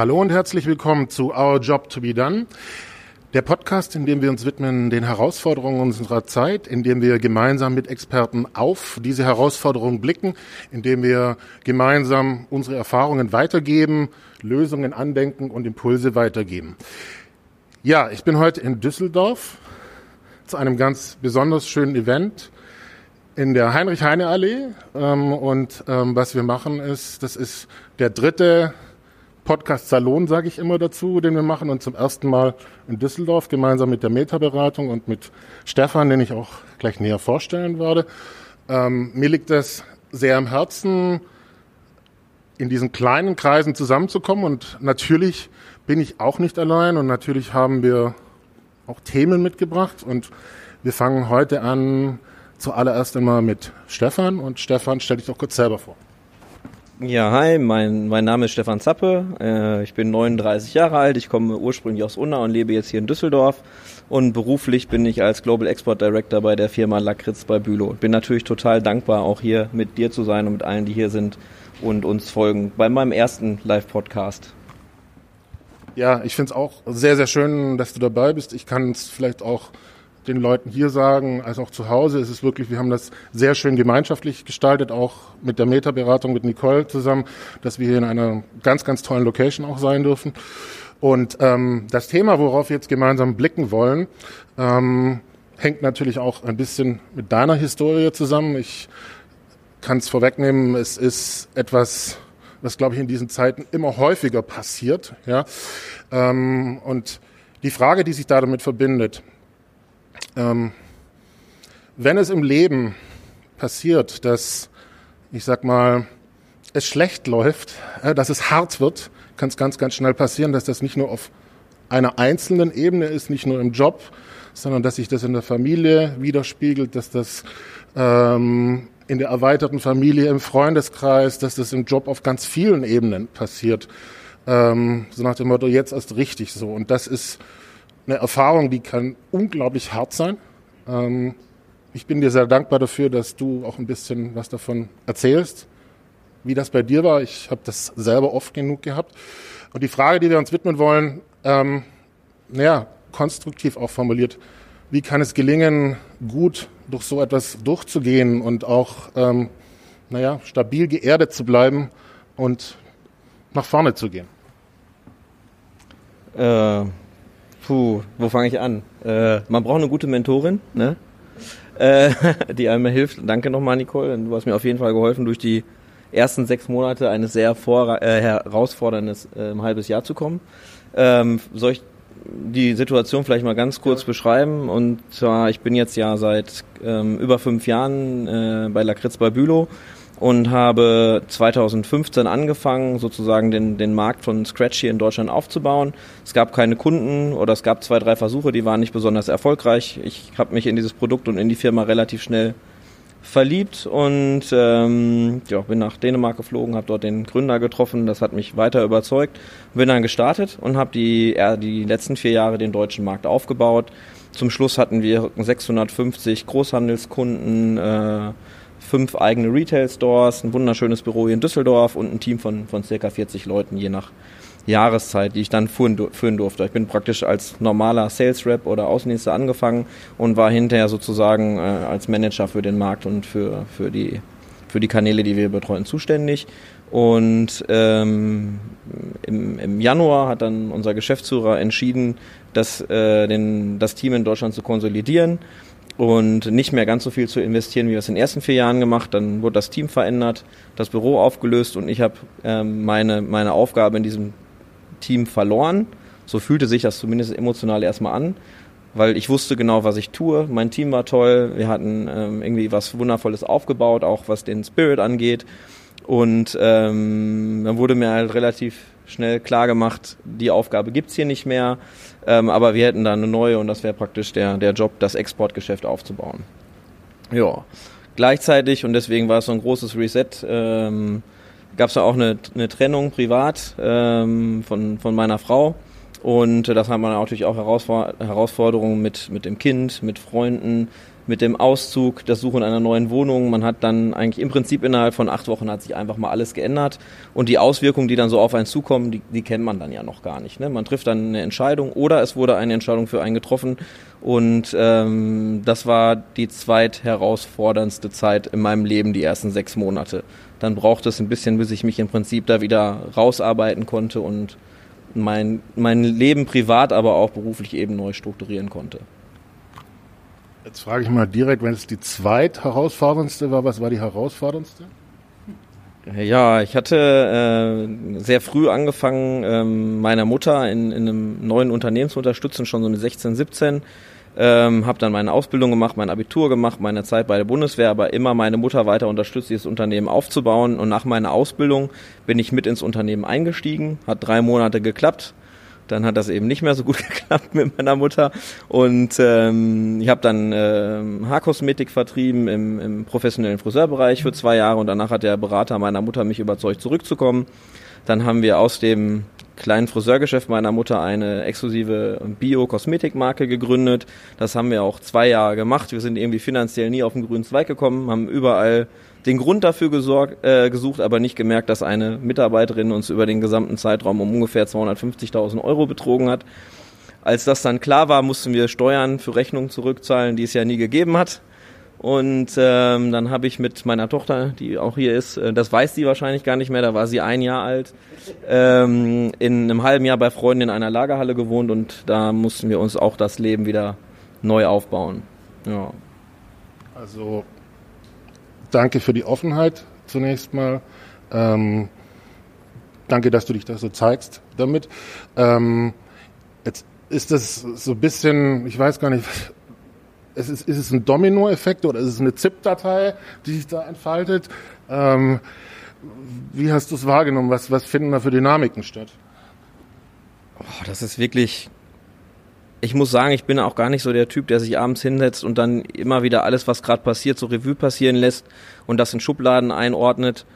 Hallo und herzlich willkommen zu Our Job to be Done. Der Podcast, in dem wir uns widmen den Herausforderungen unserer Zeit, in dem wir gemeinsam mit Experten auf diese Herausforderungen blicken, in dem wir gemeinsam unsere Erfahrungen weitergeben, Lösungen andenken und Impulse weitergeben. Ja, ich bin heute in Düsseldorf zu einem ganz besonders schönen Event in der Heinrich-Heine-Allee. Ähm, und ähm, was wir machen ist, das ist der dritte Podcast-Salon, sage ich immer dazu, den wir machen und zum ersten Mal in Düsseldorf gemeinsam mit der Meta-Beratung und mit Stefan, den ich auch gleich näher vorstellen werde. Ähm, mir liegt es sehr am Herzen, in diesen kleinen Kreisen zusammenzukommen und natürlich bin ich auch nicht allein und natürlich haben wir auch Themen mitgebracht und wir fangen heute an zuallererst einmal mit Stefan und Stefan, stell dich doch kurz selber vor. Ja, hi, mein, mein Name ist Stefan Zappe, äh, ich bin 39 Jahre alt, ich komme ursprünglich aus Unna und lebe jetzt hier in Düsseldorf und beruflich bin ich als Global Export Director bei der Firma Lakritz bei Bülow. Bin natürlich total dankbar, auch hier mit dir zu sein und mit allen, die hier sind und uns folgen bei meinem ersten Live-Podcast. Ja, ich finde es auch sehr, sehr schön, dass du dabei bist. Ich kann es vielleicht auch den Leuten hier sagen, als auch zu Hause. Es ist wirklich, wir haben das sehr schön gemeinschaftlich gestaltet, auch mit der Meta-Beratung mit Nicole zusammen, dass wir hier in einer ganz, ganz tollen Location auch sein dürfen. Und ähm, das Thema, worauf wir jetzt gemeinsam blicken wollen, ähm, hängt natürlich auch ein bisschen mit deiner Historie zusammen. Ich kann es vorwegnehmen, es ist etwas, was, glaube ich, in diesen Zeiten immer häufiger passiert. Ja? Ähm, und die Frage, die sich da damit verbindet, ähm, wenn es im Leben passiert, dass, ich sag mal, es schlecht läuft, äh, dass es hart wird, kann es ganz, ganz schnell passieren, dass das nicht nur auf einer einzelnen Ebene ist, nicht nur im Job, sondern dass sich das in der Familie widerspiegelt, dass das ähm, in der erweiterten Familie, im Freundeskreis, dass das im Job auf ganz vielen Ebenen passiert. Ähm, so nach dem Motto, jetzt erst richtig so. Und das ist eine Erfahrung, die kann unglaublich hart sein. Ähm, ich bin dir sehr dankbar dafür, dass du auch ein bisschen was davon erzählst, wie das bei dir war. Ich habe das selber oft genug gehabt. Und die Frage, die wir uns widmen wollen, ähm, naja, konstruktiv auch formuliert, wie kann es gelingen, gut durch so etwas durchzugehen und auch, ähm, naja, stabil geerdet zu bleiben und nach vorne zu gehen? Äh, Puh, wo fange ich an? Äh, man braucht eine gute Mentorin, ne? Äh, die einem hilft. Danke nochmal, Nicole. Du hast mir auf jeden Fall geholfen, durch die ersten sechs Monate eines sehr äh, herausforderndes äh, halbes Jahr zu kommen. Ähm, soll ich die Situation vielleicht mal ganz kurz beschreiben? Und zwar, ich bin jetzt ja seit ähm, über fünf Jahren äh, bei Lakritz bei Bülow und habe 2015 angefangen, sozusagen den, den Markt von Scratch hier in Deutschland aufzubauen. Es gab keine Kunden oder es gab zwei, drei Versuche, die waren nicht besonders erfolgreich. Ich habe mich in dieses Produkt und in die Firma relativ schnell verliebt und ähm, ja, bin nach Dänemark geflogen, habe dort den Gründer getroffen, das hat mich weiter überzeugt, bin dann gestartet und habe die, äh, die letzten vier Jahre den deutschen Markt aufgebaut. Zum Schluss hatten wir 650 Großhandelskunden, äh, fünf eigene Retail-Stores, ein wunderschönes Büro hier in Düsseldorf und ein Team von, von circa 40 Leuten, je nach Jahreszeit, die ich dann führen, führen durfte. Ich bin praktisch als normaler Sales Rep oder Außendienster angefangen und war hinterher sozusagen äh, als Manager für den Markt und für, für, die, für die Kanäle, die wir betreuen, zuständig. Und ähm, im, im Januar hat dann unser Geschäftsführer entschieden, das, äh, den, das Team in Deutschland zu konsolidieren und nicht mehr ganz so viel zu investieren, wie wir es in den ersten vier Jahren gemacht. Dann wurde das Team verändert, das Büro aufgelöst und ich habe ähm, meine, meine Aufgabe in diesem Team verloren. So fühlte sich das zumindest emotional erstmal an, weil ich wusste genau, was ich tue. Mein Team war toll, wir hatten ähm, irgendwie was Wundervolles aufgebaut, auch was den Spirit angeht. Und ähm, dann wurde mir halt relativ schnell klar gemacht, die Aufgabe gibt's hier nicht mehr. Ähm, aber wir hätten da eine neue und das wäre praktisch der, der Job, das Exportgeschäft aufzubauen. Ja, gleichzeitig und deswegen war es so ein großes Reset. Ähm, Gab es da auch eine, eine Trennung privat ähm, von, von meiner Frau. Und das hat man natürlich auch Herausforderungen mit, mit dem Kind, mit Freunden, mit dem Auszug, das Suchen einer neuen Wohnung. Man hat dann eigentlich im Prinzip innerhalb von acht Wochen hat sich einfach mal alles geändert. Und die Auswirkungen, die dann so auf einen zukommen, die, die kennt man dann ja noch gar nicht. Ne? Man trifft dann eine Entscheidung oder es wurde eine Entscheidung für einen getroffen. Und ähm, das war die zweitherausforderndste Zeit in meinem Leben, die ersten sechs Monate. Dann brauchte es ein bisschen, bis ich mich im Prinzip da wieder rausarbeiten konnte und mein, mein Leben privat, aber auch beruflich eben neu strukturieren konnte. Jetzt frage ich mal direkt, wenn es die zweit herausforderndste war, was war die herausforderndste? Ja, ich hatte äh, sehr früh angefangen, ähm, meiner Mutter in, in einem neuen Unternehmen zu unterstützen, schon so mit 16, 17. Ähm, habe dann meine Ausbildung gemacht, mein Abitur gemacht, meine Zeit bei der Bundeswehr, aber immer meine Mutter weiter unterstützt, dieses Unternehmen aufzubauen. Und nach meiner Ausbildung bin ich mit ins Unternehmen eingestiegen, hat drei Monate geklappt. Dann hat das eben nicht mehr so gut geklappt mit meiner Mutter. Und ähm, ich habe dann äh, Haarkosmetik vertrieben im, im professionellen Friseurbereich für zwei Jahre und danach hat der Berater meiner Mutter mich überzeugt, zurückzukommen. Dann haben wir aus dem kleinen Friseurgeschäft meiner Mutter eine exklusive Bio-Kosmetikmarke gegründet. Das haben wir auch zwei Jahre gemacht. Wir sind irgendwie finanziell nie auf den grünen Zweig gekommen, haben überall den Grund dafür gesorgt, äh, gesucht, aber nicht gemerkt, dass eine Mitarbeiterin uns über den gesamten Zeitraum um ungefähr 250.000 Euro betrogen hat. Als das dann klar war, mussten wir Steuern für Rechnungen zurückzahlen, die es ja nie gegeben hat. Und ähm, dann habe ich mit meiner Tochter, die auch hier ist, äh, das weiß sie wahrscheinlich gar nicht mehr, da war sie ein Jahr alt, ähm, in einem halben Jahr bei Freunden in einer Lagerhalle gewohnt und da mussten wir uns auch das Leben wieder neu aufbauen. Ja. Also danke für die Offenheit zunächst mal. Ähm, danke, dass du dich da so zeigst damit. Ähm, jetzt ist das so ein bisschen, ich weiß gar nicht, ist es, ist es ein Domino-Effekt oder ist es eine ZIP-Datei, die sich da entfaltet? Ähm, wie hast du es wahrgenommen? Was, was finden da für Dynamiken statt? Oh, das ist wirklich ich muss sagen, ich bin auch gar nicht so der Typ, der sich abends hinsetzt und dann immer wieder alles, was gerade passiert, so Revue passieren lässt und das in Schubladen einordnet,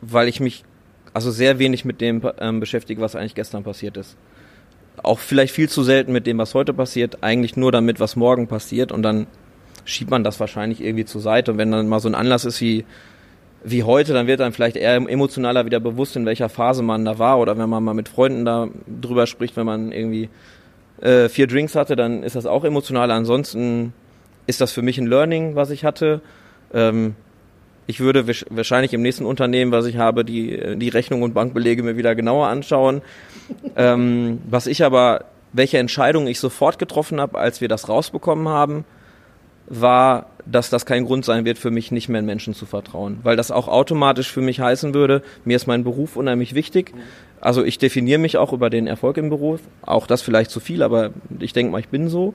weil ich mich also sehr wenig mit dem ähm, beschäftige, was eigentlich gestern passiert ist. Auch vielleicht viel zu selten mit dem, was heute passiert, eigentlich nur damit, was morgen passiert und dann schiebt man das wahrscheinlich irgendwie zur Seite und wenn dann mal so ein Anlass ist wie wie heute, dann wird dann vielleicht eher emotionaler wieder bewusst, in welcher Phase man da war oder wenn man mal mit Freunden da drüber spricht, wenn man irgendwie äh, vier Drinks hatte, dann ist das auch emotional. Ansonsten ist das für mich ein Learning, was ich hatte. Ähm, ich würde wahrscheinlich im nächsten Unternehmen, was ich habe, die, die Rechnung und Bankbelege mir wieder genauer anschauen. ähm, was ich aber, welche Entscheidung ich sofort getroffen habe, als wir das rausbekommen haben, war, dass das kein Grund sein wird, für mich nicht mehr Menschen zu vertrauen. Weil das auch automatisch für mich heißen würde, mir ist mein Beruf unheimlich wichtig. Also ich definiere mich auch über den Erfolg im Beruf. Auch das vielleicht zu viel, aber ich denke mal, ich bin so.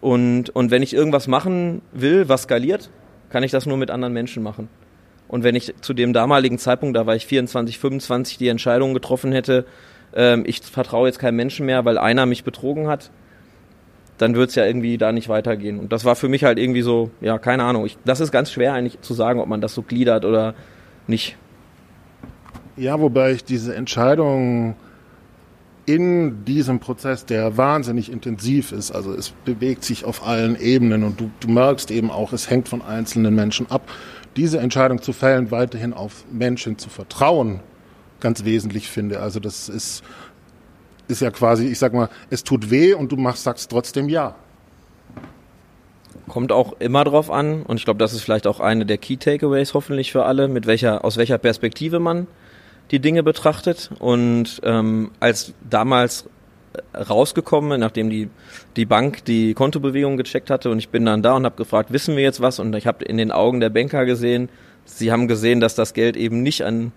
Und, und wenn ich irgendwas machen will, was skaliert, kann ich das nur mit anderen Menschen machen. Und wenn ich zu dem damaligen Zeitpunkt, da war ich 24, 25, die Entscheidung getroffen hätte, ähm, ich vertraue jetzt keinem Menschen mehr, weil einer mich betrogen hat, dann wird es ja irgendwie da nicht weitergehen. Und das war für mich halt irgendwie so, ja, keine Ahnung. Ich, das ist ganz schwer eigentlich zu sagen, ob man das so gliedert oder nicht. Ja, wobei ich diese Entscheidung in diesem Prozess, der wahnsinnig intensiv ist, also es bewegt sich auf allen Ebenen und du, du merkst eben auch, es hängt von einzelnen Menschen ab, diese Entscheidung zu fällen, weiterhin auf Menschen zu vertrauen, ganz wesentlich finde. Also das ist ist ja quasi, ich sag mal, es tut weh und du machst, sagst trotzdem ja. Kommt auch immer drauf an und ich glaube, das ist vielleicht auch eine der Key Takeaways hoffentlich für alle, mit welcher, aus welcher Perspektive man die Dinge betrachtet. Und ähm, als damals rausgekommen, nachdem die, die Bank die Kontobewegung gecheckt hatte und ich bin dann da und habe gefragt, wissen wir jetzt was? Und ich habe in den Augen der Banker gesehen, sie haben gesehen, dass das Geld eben nicht an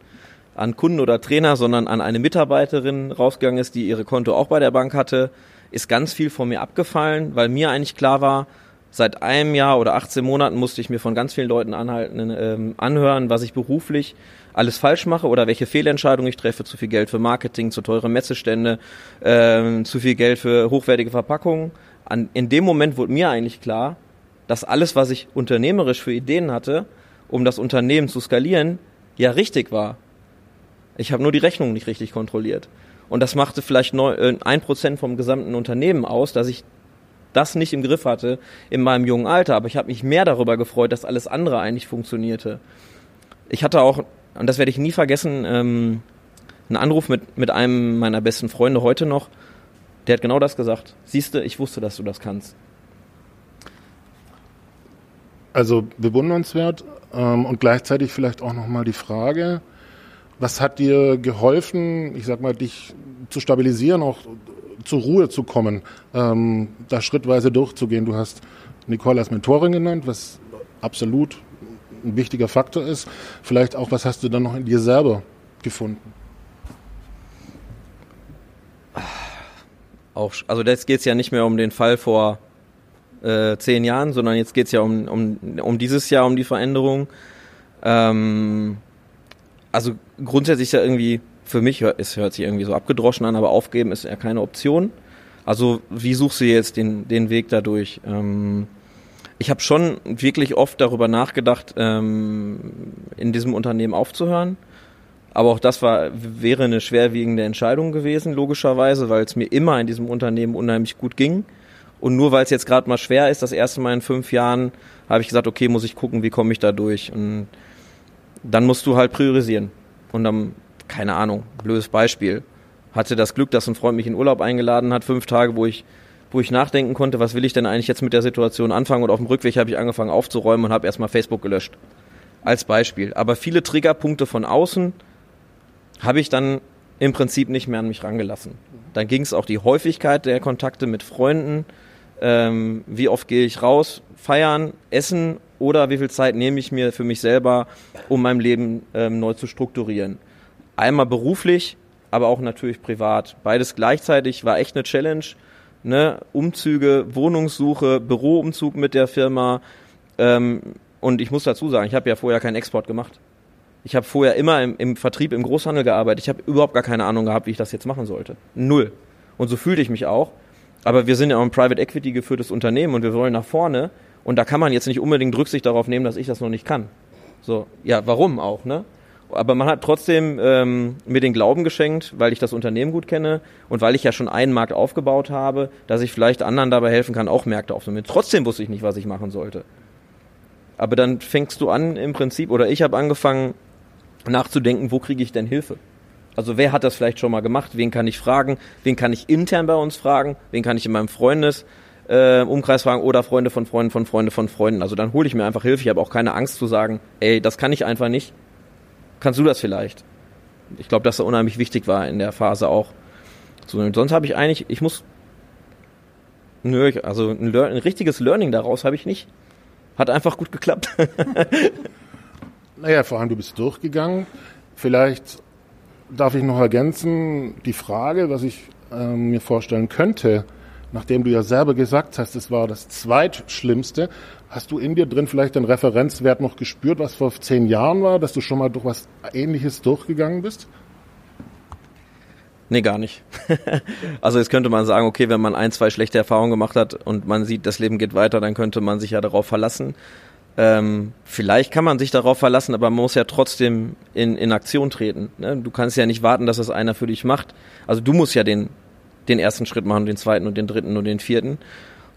an Kunden oder Trainer, sondern an eine Mitarbeiterin rausgegangen ist, die ihre Konto auch bei der Bank hatte, ist ganz viel von mir abgefallen, weil mir eigentlich klar war, seit einem Jahr oder 18 Monaten musste ich mir von ganz vielen Leuten anhalten, ähm, anhören, was ich beruflich alles falsch mache oder welche Fehlentscheidungen ich treffe, zu viel Geld für Marketing, zu teure Messestände, ähm, zu viel Geld für hochwertige Verpackungen. An, in dem Moment wurde mir eigentlich klar, dass alles, was ich unternehmerisch für Ideen hatte, um das Unternehmen zu skalieren, ja richtig war. Ich habe nur die Rechnung nicht richtig kontrolliert. Und das machte vielleicht äh, ein Prozent vom gesamten Unternehmen aus, dass ich das nicht im Griff hatte in meinem jungen Alter, aber ich habe mich mehr darüber gefreut, dass alles andere eigentlich funktionierte. Ich hatte auch, und das werde ich nie vergessen, ähm, einen Anruf mit, mit einem meiner besten Freunde heute noch, der hat genau das gesagt. Siehste, ich wusste, dass du das kannst. Also bewundernswert ähm, und gleichzeitig vielleicht auch nochmal die Frage, was hat dir geholfen, ich sag mal, dich zu stabilisieren, auch zur Ruhe zu kommen, ähm, da schrittweise durchzugehen? Du hast Nicole als Mentorin genannt, was absolut ein wichtiger Faktor ist. Vielleicht auch, was hast du dann noch in dir selber gefunden? Auch, also jetzt geht es ja nicht mehr um den Fall vor äh, zehn Jahren, sondern jetzt geht es ja um, um, um dieses Jahr, um die Veränderung. Ähm, also grundsätzlich ist ja irgendwie, für mich, es hört sich irgendwie so abgedroschen an, aber aufgeben ist ja keine Option. Also wie suchst du jetzt den, den Weg dadurch? Ähm, ich habe schon wirklich oft darüber nachgedacht, ähm, in diesem Unternehmen aufzuhören. Aber auch das war, wäre eine schwerwiegende Entscheidung gewesen, logischerweise, weil es mir immer in diesem Unternehmen unheimlich gut ging. Und nur weil es jetzt gerade mal schwer ist, das erste Mal in fünf Jahren, habe ich gesagt, okay, muss ich gucken, wie komme ich da durch. Und dann musst du halt priorisieren. Und dann, keine Ahnung, blödes Beispiel. Hatte das Glück, dass ein Freund mich in Urlaub eingeladen hat, fünf Tage, wo ich, wo ich nachdenken konnte, was will ich denn eigentlich jetzt mit der Situation anfangen. Und auf dem Rückweg habe ich angefangen aufzuräumen und habe erstmal Facebook gelöscht. Als Beispiel. Aber viele Triggerpunkte von außen habe ich dann im Prinzip nicht mehr an mich rangelassen. Dann ging es auch die Häufigkeit der Kontakte mit Freunden, ähm, wie oft gehe ich raus, feiern, essen oder wie viel Zeit nehme ich mir für mich selber, um mein Leben ähm, neu zu strukturieren. Einmal beruflich, aber auch natürlich privat. Beides gleichzeitig war echt eine Challenge. Ne? Umzüge, Wohnungssuche, Büroumzug mit der Firma. Ähm, und ich muss dazu sagen, ich habe ja vorher keinen Export gemacht. Ich habe vorher immer im, im, Vertrieb, im Großhandel gearbeitet. Ich habe überhaupt gar keine Ahnung gehabt, wie ich das jetzt machen sollte. Null. Und so fühlte ich mich auch. Aber wir sind ja auch ein Private Equity geführtes Unternehmen und wir wollen nach vorne. Und da kann man jetzt nicht unbedingt Rücksicht darauf nehmen, dass ich das noch nicht kann. So, ja, warum auch, ne? Aber man hat trotzdem ähm, mir den Glauben geschenkt, weil ich das Unternehmen gut kenne und weil ich ja schon einen Markt aufgebaut habe, dass ich vielleicht anderen dabei helfen kann, auch Märkte aufzunehmen. Trotzdem wusste ich nicht, was ich machen sollte. Aber dann fängst du an im Prinzip, oder ich habe angefangen nachzudenken, wo kriege ich denn Hilfe? Also wer hat das vielleicht schon mal gemacht? Wen kann ich fragen? Wen kann ich intern bei uns fragen? Wen kann ich in meinem Freundes äh, Umkreis fragen oder Freunde von Freunden von Freunden von Freunden? Also dann hole ich mir einfach Hilfe. Ich habe auch keine Angst zu sagen, ey, das kann ich einfach nicht. Kannst du das vielleicht? Ich glaube, dass das unheimlich wichtig war in der Phase auch. So, sonst habe ich eigentlich, ich muss, nö, also ein, ein richtiges Learning daraus habe ich nicht. Hat einfach gut geklappt. naja, vor allem du bist durchgegangen. Vielleicht darf ich noch ergänzen, die Frage, was ich äh, mir vorstellen könnte, nachdem du ja selber gesagt hast, es war das zweitschlimmste, hast du in dir drin vielleicht den Referenzwert noch gespürt, was vor zehn Jahren war, dass du schon mal durch was Ähnliches durchgegangen bist? Nee, gar nicht. also jetzt könnte man sagen, okay, wenn man ein, zwei schlechte Erfahrungen gemacht hat und man sieht, das Leben geht weiter, dann könnte man sich ja darauf verlassen. Ähm, vielleicht kann man sich darauf verlassen, aber man muss ja trotzdem in, in Aktion treten. Ne? Du kannst ja nicht warten, dass das einer für dich macht. Also du musst ja den, den ersten Schritt machen, den zweiten und den dritten und den vierten.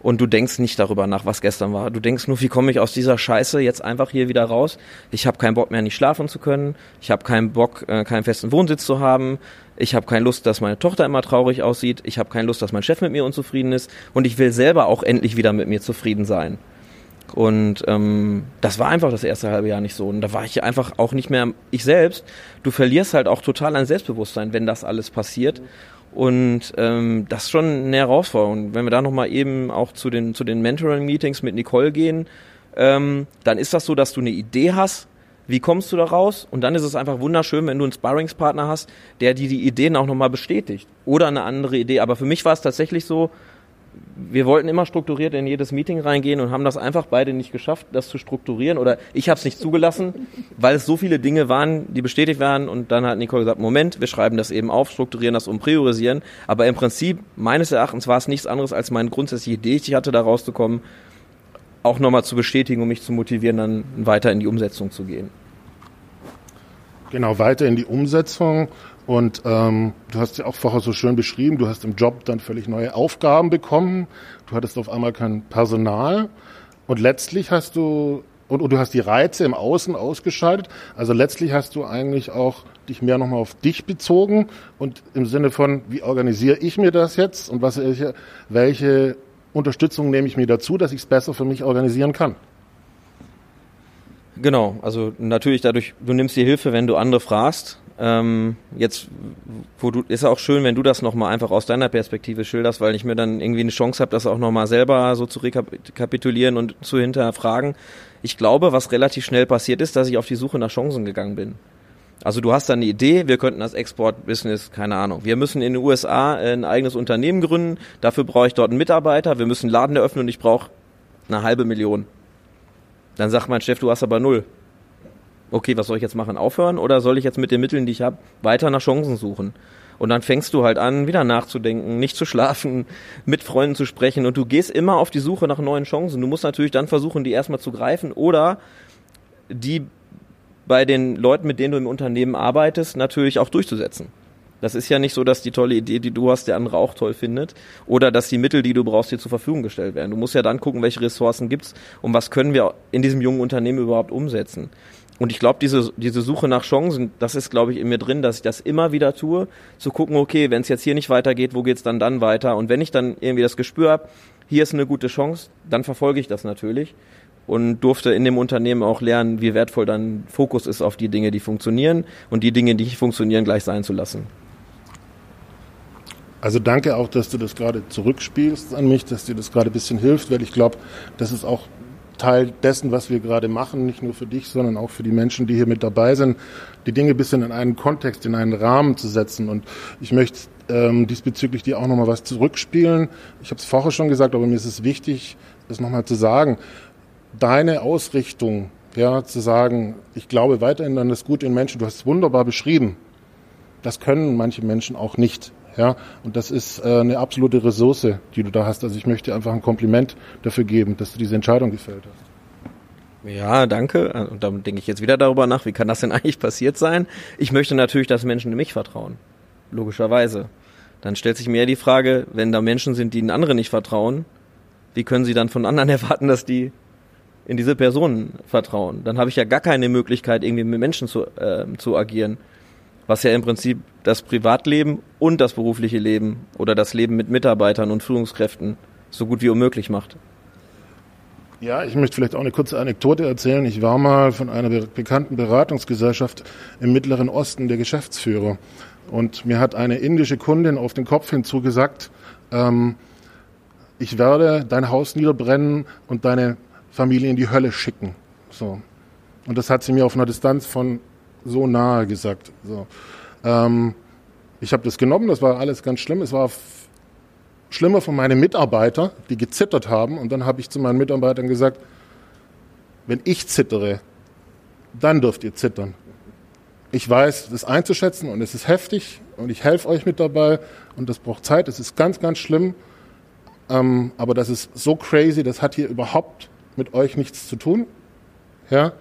Und du denkst nicht darüber nach, was gestern war. Du denkst nur, wie komme ich aus dieser Scheiße jetzt einfach hier wieder raus? Ich habe keinen Bock mehr, nicht schlafen zu können. Ich habe keinen Bock, äh, keinen festen Wohnsitz zu haben. Ich habe keine Lust, dass meine Tochter immer traurig aussieht. Ich habe keine Lust, dass mein Chef mit mir unzufrieden ist. Und ich will selber auch endlich wieder mit mir zufrieden sein. Und ähm, das war einfach das erste halbe Jahr nicht so. Und da war ich einfach auch nicht mehr ich selbst. Du verlierst halt auch total an Selbstbewusstsein, wenn das alles passiert. Und ähm, das ist schon eine Herausforderung. Wenn wir da nochmal eben auch zu den, zu den Mentoring-Meetings mit Nicole gehen, ähm, dann ist das so, dass du eine Idee hast, wie kommst du da raus? Und dann ist es einfach wunderschön, wenn du einen Sparringspartner hast, der dir die Ideen auch nochmal bestätigt. Oder eine andere Idee. Aber für mich war es tatsächlich so, wir wollten immer strukturiert in jedes Meeting reingehen und haben das einfach beide nicht geschafft, das zu strukturieren. Oder ich habe es nicht zugelassen, weil es so viele Dinge waren, die bestätigt waren. Und dann hat Nicole gesagt, Moment, wir schreiben das eben auf, strukturieren das und priorisieren. Aber im Prinzip, meines Erachtens, war es nichts anderes als meine grundsätzliche Idee, die ich hatte, da rauszukommen, auch nochmal zu bestätigen, um mich zu motivieren, dann weiter in die Umsetzung zu gehen. Genau, weiter in die Umsetzung. Und ähm, du hast ja auch vorher so schön beschrieben, du hast im Job dann völlig neue Aufgaben bekommen. Du hattest auf einmal kein Personal. Und letztlich hast du, und, und du hast die Reize im Außen ausgeschaltet. Also letztlich hast du eigentlich auch dich mehr nochmal auf dich bezogen und im Sinne von, wie organisiere ich mir das jetzt und was, welche, welche Unterstützung nehme ich mir dazu, dass ich es besser für mich organisieren kann. Genau, also natürlich dadurch, du nimmst dir Hilfe, wenn du andere fragst. Ähm, jetzt, wo du, ist auch schön, wenn du das nochmal einfach aus deiner Perspektive schilderst, weil ich mir dann irgendwie eine Chance habe, das auch nochmal selber so zu rekapitulieren und zu hinterfragen. Ich glaube, was relativ schnell passiert ist, dass ich auf die Suche nach Chancen gegangen bin. Also du hast da eine Idee, wir könnten das Export-Business, keine Ahnung, wir müssen in den USA ein eigenes Unternehmen gründen, dafür brauche ich dort einen Mitarbeiter, wir müssen einen Laden eröffnen und ich brauche eine halbe Million. Dann sagt mein Chef, du hast aber null. Okay, was soll ich jetzt machen? Aufhören oder soll ich jetzt mit den Mitteln, die ich habe, weiter nach Chancen suchen? Und dann fängst du halt an, wieder nachzudenken, nicht zu schlafen, mit Freunden zu sprechen und du gehst immer auf die Suche nach neuen Chancen. Du musst natürlich dann versuchen, die erstmal zu greifen oder die bei den Leuten, mit denen du im Unternehmen arbeitest, natürlich auch durchzusetzen. Das ist ja nicht so, dass die tolle Idee, die du hast, der andere auch toll findet oder dass die Mittel, die du brauchst, dir zur Verfügung gestellt werden. Du musst ja dann gucken, welche Ressourcen gibt's und was können wir in diesem jungen Unternehmen überhaupt umsetzen. Und ich glaube, diese, diese Suche nach Chancen, das ist, glaube ich, in mir drin, dass ich das immer wieder tue, zu gucken, okay, wenn es jetzt hier nicht weitergeht, wo geht's dann dann weiter? Und wenn ich dann irgendwie das Gespür habe, hier ist eine gute Chance, dann verfolge ich das natürlich und durfte in dem Unternehmen auch lernen, wie wertvoll dann Fokus ist auf die Dinge, die funktionieren und die Dinge, die nicht funktionieren, gleich sein zu lassen. Also danke auch, dass du das gerade zurückspielst an mich, dass dir das gerade ein bisschen hilft, weil ich glaube, das ist auch Teil dessen, was wir gerade machen, nicht nur für dich, sondern auch für die Menschen, die hier mit dabei sind, die Dinge ein bisschen in einen Kontext, in einen Rahmen zu setzen. Und ich möchte ähm, diesbezüglich dir auch nochmal was zurückspielen. Ich habe es vorher schon gesagt, aber mir ist es wichtig, das nochmal zu sagen. Deine Ausrichtung, ja, zu sagen, ich glaube weiterhin an das Gute in Menschen, du hast es wunderbar beschrieben. Das können manche Menschen auch nicht. Ja, und das ist äh, eine absolute Ressource, die du da hast. Also ich möchte einfach ein Kompliment dafür geben, dass du diese Entscheidung gefällt hast. Ja, danke. Und dann denke ich jetzt wieder darüber nach, wie kann das denn eigentlich passiert sein? Ich möchte natürlich, dass Menschen in mich vertrauen. Logischerweise. Dann stellt sich mir die Frage, wenn da Menschen sind, die in andere nicht vertrauen, wie können sie dann von anderen erwarten, dass die in diese Personen vertrauen? Dann habe ich ja gar keine Möglichkeit, irgendwie mit Menschen zu, äh, zu agieren was ja im Prinzip das Privatleben und das berufliche Leben oder das Leben mit Mitarbeitern und Führungskräften so gut wie unmöglich macht. Ja, ich möchte vielleicht auch eine kurze Anekdote erzählen. Ich war mal von einer bekannten Beratungsgesellschaft im Mittleren Osten der Geschäftsführer. Und mir hat eine indische Kundin auf den Kopf hinzugesagt, ähm, ich werde dein Haus niederbrennen und deine Familie in die Hölle schicken. So. Und das hat sie mir auf einer Distanz von so nahe gesagt. So. Ähm, ich habe das genommen, das war alles ganz schlimm. Es war schlimmer für meine Mitarbeiter, die gezittert haben. Und dann habe ich zu meinen Mitarbeitern gesagt, wenn ich zittere, dann dürft ihr zittern. Ich weiß, das einzuschätzen und es ist heftig und ich helfe euch mit dabei und das braucht Zeit, es ist ganz, ganz schlimm. Ähm, aber das ist so crazy, das hat hier überhaupt mit euch nichts zu tun. Ja,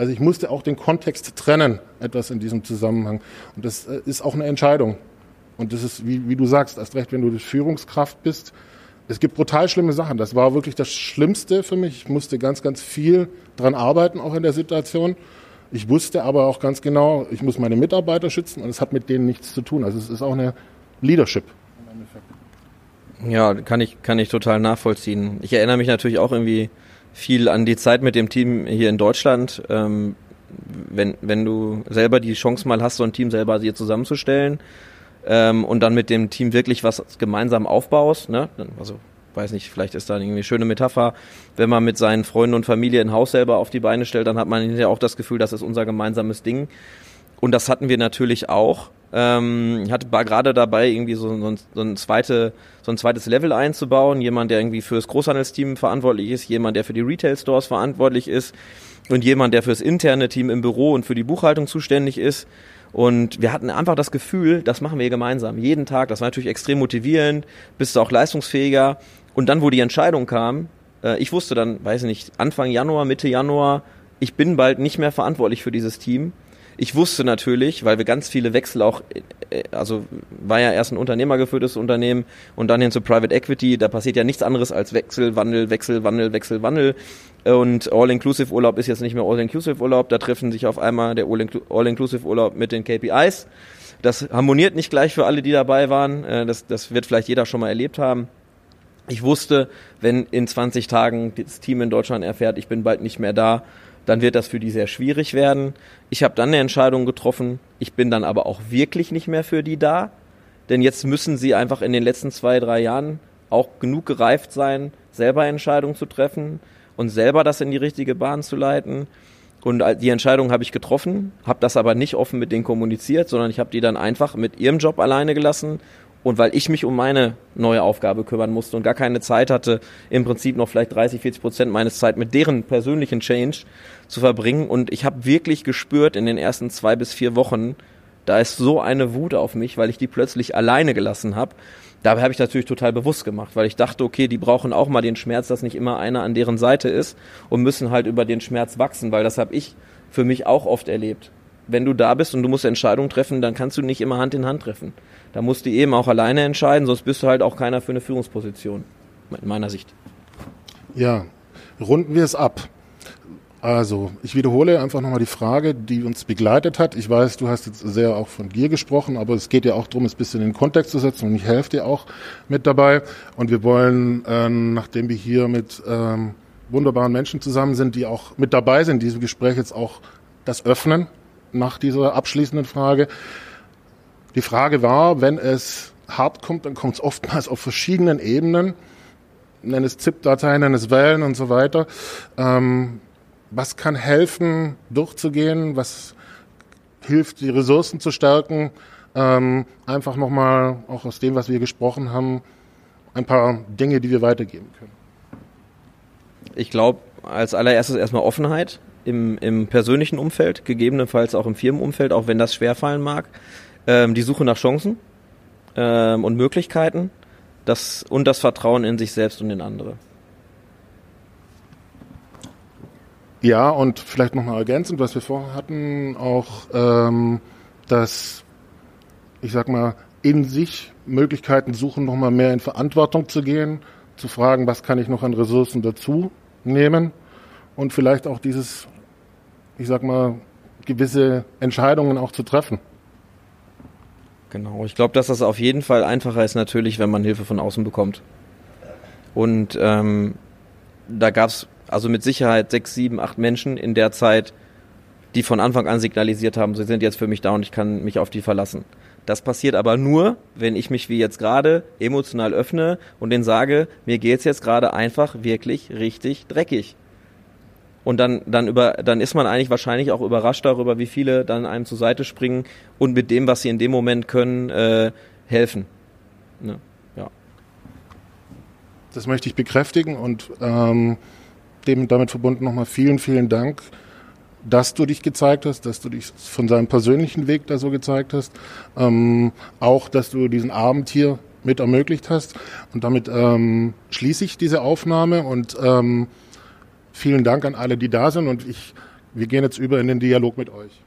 also ich musste auch den Kontext trennen, etwas in diesem Zusammenhang. Und das äh, ist auch eine Entscheidung. Und das ist, wie, wie du sagst, erst recht, wenn du Führungskraft bist. Es gibt brutal schlimme Sachen. Das war wirklich das Schlimmste für mich. Ich musste ganz, ganz viel dran arbeiten, auch in der Situation. Ich wusste aber auch ganz genau, ich muss meine Mitarbeiter schützen und es hat mit denen nichts zu tun. Also es ist auch eine Leadership. Ja, kann ich, kann ich total nachvollziehen. Ich erinnere mich natürlich auch irgendwie viel an die Zeit mit dem Team hier in Deutschland. Ähm, wenn, wenn du selber die Chance mal hast, so ein Team selber hier zusammenzustellen ähm, und dann mit dem Team wirklich was gemeinsam aufbaust, ne? also weiß nicht, vielleicht ist da irgendwie eine schöne Metapher, wenn man mit seinen Freunden und Familie ein Haus selber auf die Beine stellt, dann hat man ja auch das Gefühl, das ist unser gemeinsames Ding. Und das hatten wir natürlich auch. Ähm, ich hatte war gerade dabei, irgendwie so, so, ein, so, ein zweite, so ein zweites Level einzubauen. Jemand, der irgendwie fürs Großhandelsteam verantwortlich ist, jemand, der für die Retail-Stores verantwortlich ist und jemand, der fürs interne Team im Büro und für die Buchhaltung zuständig ist. Und wir hatten einfach das Gefühl, das machen wir gemeinsam. Jeden Tag, das war natürlich extrem motivierend, bist du auch leistungsfähiger. Und dann, wo die Entscheidung kam, äh, ich wusste dann, weiß nicht, Anfang Januar, Mitte Januar, ich bin bald nicht mehr verantwortlich für dieses Team Ich wusste natürlich, weil wir ganz viele Wechsel auch, äh, also war ja erst ein unternehmergeführtes Unternehmen und dann hin zu Private Equity, da passiert ja nichts anderes als Wechsel, Wandel, Wechsel, Wandel, Wechsel, Wandel. Und All-Inclusive-Urlaub ist jetzt nicht mehr All-Inclusive-Urlaub, da treffen sich auf einmal der All-Inclusive-Urlaub mit den KPIs. Das harmoniert nicht gleich für alle, die dabei waren. Äh, das, das wird vielleicht jeder schon mal erlebt haben. Ich wusste, wenn in 20 Tagen das Team in Deutschland erfährt, ich bin bald nicht mehr da, dann wird das für die sehr schwierig werden. Ich habe dann eine Entscheidung getroffen. Ich bin dann aber auch wirklich nicht mehr für die da. Denn jetzt müssen sie einfach in den letzten zwei, drei Jahren auch genug gereift sein, selber Entscheidungen zu treffen und selber das in die richtige Bahn zu leiten. Und die Entscheidung habe ich getroffen, habe das aber nicht offen mit denen kommuniziert, sondern ich habe die dann einfach mit ihrem Job alleine gelassen und weil ich mich um meine neue Aufgabe kümmern musste und gar keine Zeit hatte, im Prinzip noch vielleicht 30, 40 Prozent meines Zeit mit deren persönlichen Change zu verbringen. Und ich habe wirklich gespürt in den ersten zwei bis vier Wochen, da ist so eine Wut auf mich, weil ich die plötzlich alleine gelassen habe. Dabei habe ich natürlich total bewusst gemacht, weil ich dachte, okay, die brauchen auch mal den Schmerz, dass nicht immer einer an deren Seite ist und müssen halt über den Schmerz wachsen, weil das habe ich für mich auch oft erlebt wenn du da bist und du musst Entscheidungen treffen, dann kannst du nicht immer Hand in Hand treffen. Da musst du eben auch alleine entscheiden, sonst bist du halt auch keiner für eine Führungsposition, in meiner Sicht. Ja, runden wir es ab. Also, ich wiederhole einfach nochmal die Frage, die uns begleitet hat. Ich weiß, du hast jetzt sehr auch von Gier gesprochen, aber es geht ja auch darum, es ein bisschen in den Kontext zu setzen und ich helfe dir auch mit dabei. Und wir wollen, äh, nachdem wir hier mit ähm, wunderbaren Menschen zusammen sind, die auch mit dabei sind in diesem Gespräch, jetzt auch das öffnen nach dieser abschließenden Frage. Die Frage war, wenn es hart kommt, dann kommt es oftmals auf verschiedenen Ebenen, nenn es ZIP-Dateien, nenn es Wellen und so weiter. Ähm, was kann helfen, durchzugehen? Was hilft, die Ressourcen zu stärken? Ähm, einfach nochmal, auch aus dem, was wir gesprochen haben, ein paar Dinge, die wir weitergeben können. Ich glaube, als allererstes erstmal Offenheit im, im persönlichen Umfeld, gegebenenfalls auch im Firmenumfeld, auch wenn das schwerfallen mag. Ähm, die Suche nach Chancen ähm, und Möglichkeiten das, und das Vertrauen in sich selbst und in andere. Ja, und vielleicht nochmal ergänzend, was wir vorher hatten, auch, ähm, dass, ich sag mal, in sich Möglichkeiten suchen, nochmal mehr in Verantwortung zu gehen, zu fragen, was kann ich noch an Ressourcen dazu nehmen und vielleicht auch dieses, ich sag mal, gewisse Entscheidungen auch zu treffen. Genau, ich glaube, dass das auf jeden Fall einfacher ist natürlich, wenn man Hilfe von außen bekommt. Und ähm, da gab es also mit Sicherheit sechs, sieben, acht Menschen in der Zeit, die von Anfang an signalisiert haben, sie sind jetzt für mich da und ich kann mich auf die verlassen. Das passiert aber nur, wenn ich mich wie jetzt gerade emotional öffne und denen sage, mir geht's jetzt gerade einfach wirklich richtig dreckig. Und dann, dann, über, dann ist man eigentlich wahrscheinlich auch überrascht darüber, wie viele dann einem zur Seite springen und mit dem, was sie in dem Moment können, äh, helfen. Ne? Ja. Das möchte ich bekräftigen und ähm, dem damit verbunden nochmal vielen, vielen Dank, dass du dich gezeigt hast, dass du dich von seinem persönlichen Weg da so gezeigt hast, ähm, auch, dass du diesen Abend hier mit ermöglicht hast. Und damit ähm, schließe ich diese Aufnahme und ähm, Vielen Dank an alle, die da sind und ich, wir gehen jetzt über in den Dialog mit euch.